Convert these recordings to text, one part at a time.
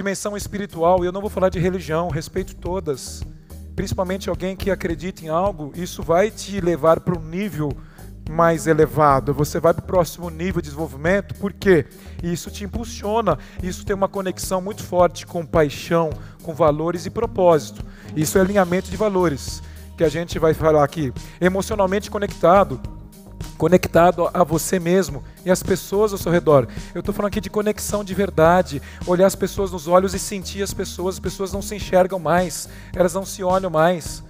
dimensão espiritual, e eu não vou falar de religião, respeito todas. Principalmente alguém que acredita em algo, isso vai te levar para um nível mais elevado, você vai para o próximo nível de desenvolvimento, por quê? Isso te impulsiona, isso tem uma conexão muito forte com paixão, com valores e propósito. Isso é alinhamento de valores, que a gente vai falar aqui. Emocionalmente conectado, conectado a você mesmo e as pessoas ao seu redor. Eu estou falando aqui de conexão de verdade, olhar as pessoas nos olhos e sentir as pessoas. As pessoas não se enxergam mais, elas não se olham mais.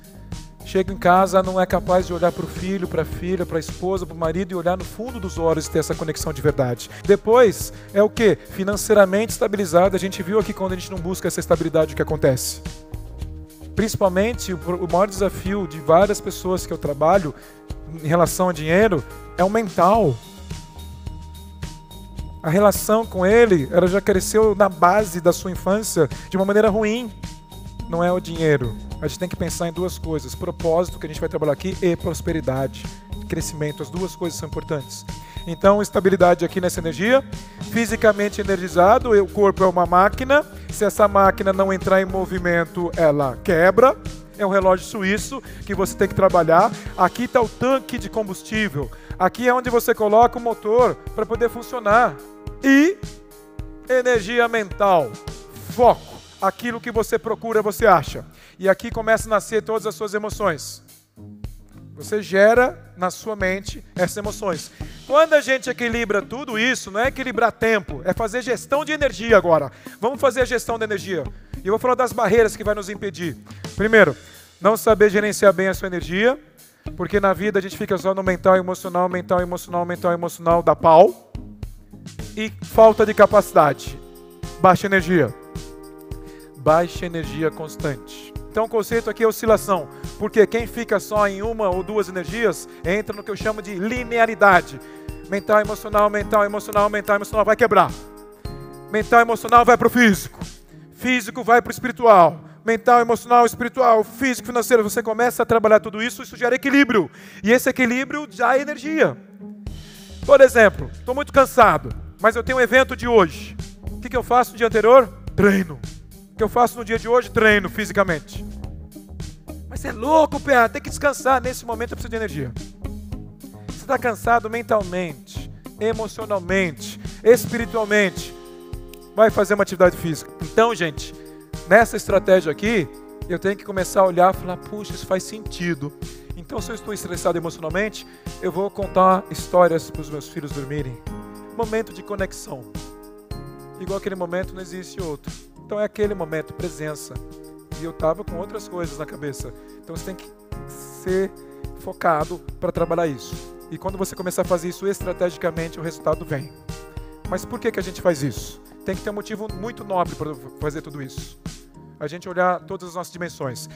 Chega em casa, não é capaz de olhar para o filho, para a filha, para a esposa, para o marido e olhar no fundo dos olhos e ter essa conexão de verdade. Depois é o que? Financeiramente estabilizado. A gente viu aqui quando a gente não busca essa estabilidade o que acontece. Principalmente o maior desafio de várias pessoas que eu trabalho em relação a dinheiro é o mental. A relação com ele, ela já cresceu na base da sua infância de uma maneira ruim. Não é o dinheiro. A gente tem que pensar em duas coisas: propósito, que a gente vai trabalhar aqui, e prosperidade, crescimento. As duas coisas são importantes. Então, estabilidade aqui nessa energia. Fisicamente energizado, o corpo é uma máquina. Se essa máquina não entrar em movimento, ela quebra é um relógio suíço que você tem que trabalhar. Aqui está o tanque de combustível. Aqui é onde você coloca o motor para poder funcionar. E energia mental, foco. Aquilo que você procura, você acha. E aqui começa a nascer todas as suas emoções. Você gera na sua mente essas emoções. Quando a gente equilibra tudo isso, não é equilibrar tempo, é fazer gestão de energia agora. Vamos fazer a gestão da energia. E eu vou falar das barreiras que vai nos impedir. Primeiro, não saber gerenciar bem a sua energia, porque na vida a gente fica só no mental, emocional, mental, emocional, mental, emocional, da pau. E falta de capacidade. Baixa energia. Baixa energia constante. Então o conceito aqui é oscilação, porque quem fica só em uma ou duas energias entra no que eu chamo de linearidade. Mental, emocional, mental, emocional, mental, emocional vai quebrar. Mental, emocional vai para o físico físico vai para o espiritual, mental, emocional, espiritual, físico, financeiro. Você começa a trabalhar tudo isso, isso gera equilíbrio. E esse equilíbrio dá energia. Por exemplo, estou muito cansado, mas eu tenho um evento de hoje. O que, que eu faço no dia anterior? Treino. O que eu faço no dia de hoje? Treino fisicamente. Mas é louco, Pé, tem que descansar. Nesse momento eu preciso de energia. Está cansado mentalmente, emocionalmente, espiritualmente vai fazer uma atividade física. Então, gente, nessa estratégia aqui, eu tenho que começar a olhar e falar: puxa, isso faz sentido. Então, se eu estou estressado emocionalmente, eu vou contar histórias para os meus filhos dormirem. Momento de conexão. Igual aquele momento não existe outro. Então é aquele momento, presença. E eu estava com outras coisas na cabeça. Então você tem que ser focado para trabalhar isso. E quando você começar a fazer isso estrategicamente, o resultado vem. Mas por que, que a gente faz isso? tem que ter um motivo muito nobre para fazer tudo isso. A gente olhar todas as nossas dimensões.